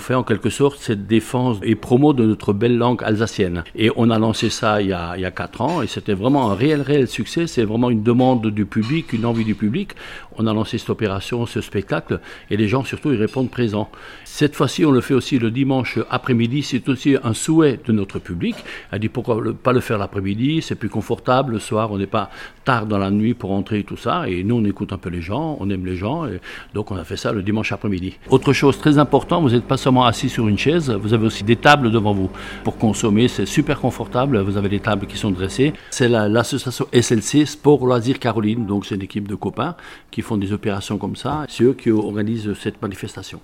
fait en quelque sorte cette défense et promo de notre belle langue alsacienne. Et on a lancé ça il y a, il y a 4 ans et c'était vraiment un réel, réel succès. C'est vraiment une demande du public, une envie du public. On a lancé cette opération, ce spectacle et les gens surtout ils répondent présents. Cette fois-ci, on le fait aussi le dimanche après-midi. C'est aussi un souhait de notre public. Elle dit pourquoi pas le faire l'après-midi, c'est plus confortable. Le soir, on n'est pas tard dans la nuit pour entrer et tout ça. Et nous, on écoute un peu les gens, on aime les gens. Et donc, on a fait ça le dimanche après-midi. Autre chose très importante, vous n'êtes pas seulement assis sur une chaise, vous avez aussi des tables devant vous pour consommer. C'est super confortable. Vous avez des tables qui sont dressées. C'est l'association SLC Sport Loisirs Caroline. Donc, c'est une équipe de copains qui font des opérations comme ça. C'est eux qui organisent cette manifestation.